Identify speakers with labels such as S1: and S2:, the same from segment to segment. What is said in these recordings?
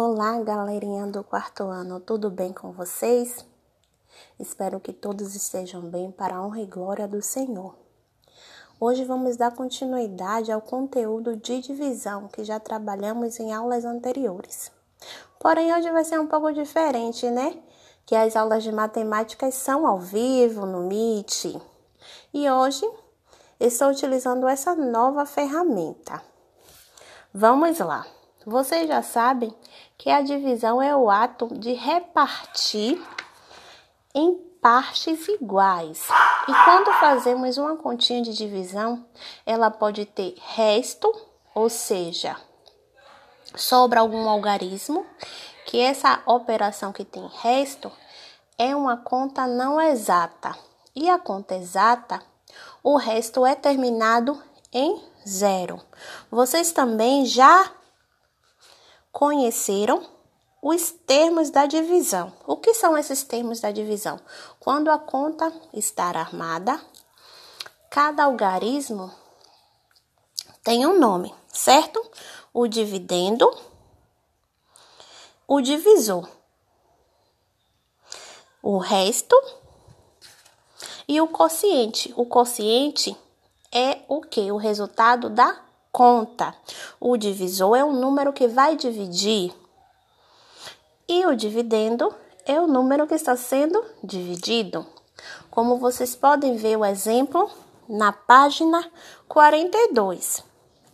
S1: Olá, galerinha do quarto ano, tudo bem com vocês? Espero que todos estejam bem para a honra e glória do Senhor. Hoje vamos dar continuidade ao conteúdo de divisão que já trabalhamos em aulas anteriores. Porém, hoje vai ser um pouco diferente, né? Que as aulas de matemática são ao vivo no Meet. E hoje estou utilizando essa nova ferramenta. Vamos lá. Vocês já sabem que a divisão é o ato de repartir em partes iguais. E quando fazemos uma continha de divisão, ela pode ter resto, ou seja, sobra algum algarismo, que essa operação que tem resto é uma conta não exata. E a conta exata, o resto é terminado em zero. Vocês também já conheceram os termos da divisão. O que são esses termos da divisão? Quando a conta está armada, cada algarismo tem um nome, certo? O dividendo, o divisor, o resto e o quociente. O quociente é o que? O resultado da conta. O divisor é o número que vai dividir e o dividendo é o número que está sendo dividido. Como vocês podem ver o exemplo na página 42.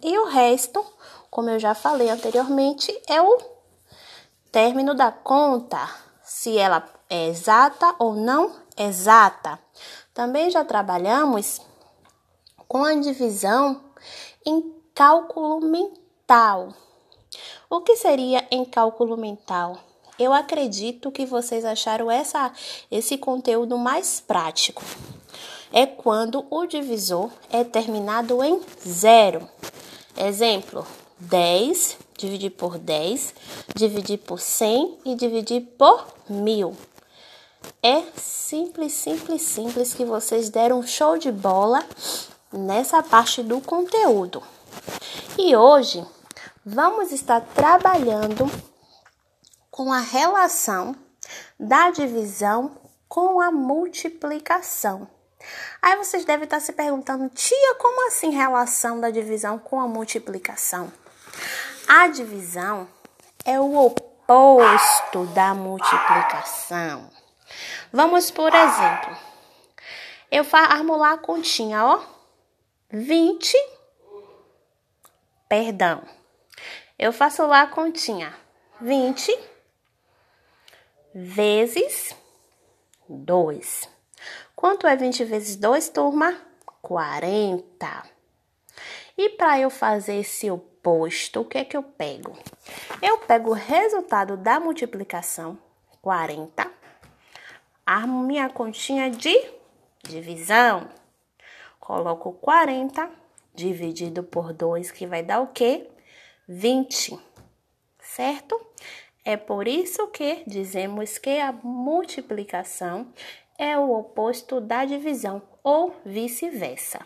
S1: E o resto, como eu já falei anteriormente, é o término da conta, se ela é exata ou não exata. Também já trabalhamos com a divisão em cálculo mental. O que seria em cálculo mental? Eu acredito que vocês acharam essa, esse conteúdo mais prático. É quando o divisor é terminado em zero. Exemplo: 10 dividir por 10, dividir por 100 e dividir por mil. É simples, simples, simples que vocês deram show de bola nessa parte do conteúdo. E hoje vamos estar trabalhando com a relação da divisão com a multiplicação. Aí vocês devem estar se perguntando, tia, como assim relação da divisão com a multiplicação? A divisão é o oposto da multiplicação. Vamos, por exemplo, eu armo lá a continha, ó. 20 perdão. Eu faço lá a continha. 20 vezes 2. Quanto é 20 vezes 2, turma? 40. E para eu fazer esse oposto, o que é que eu pego? Eu pego o resultado da multiplicação, 40, armo minha continha de divisão, coloco 40 dividido por 2, que vai dar o quê? 20, certo? É por isso que dizemos que a multiplicação é o oposto da divisão ou vice-versa.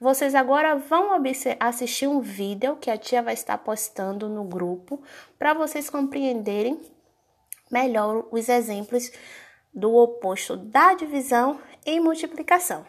S1: Vocês agora vão assistir um vídeo que a tia vai estar postando no grupo para vocês compreenderem melhor os exemplos do oposto da divisão em multiplicação.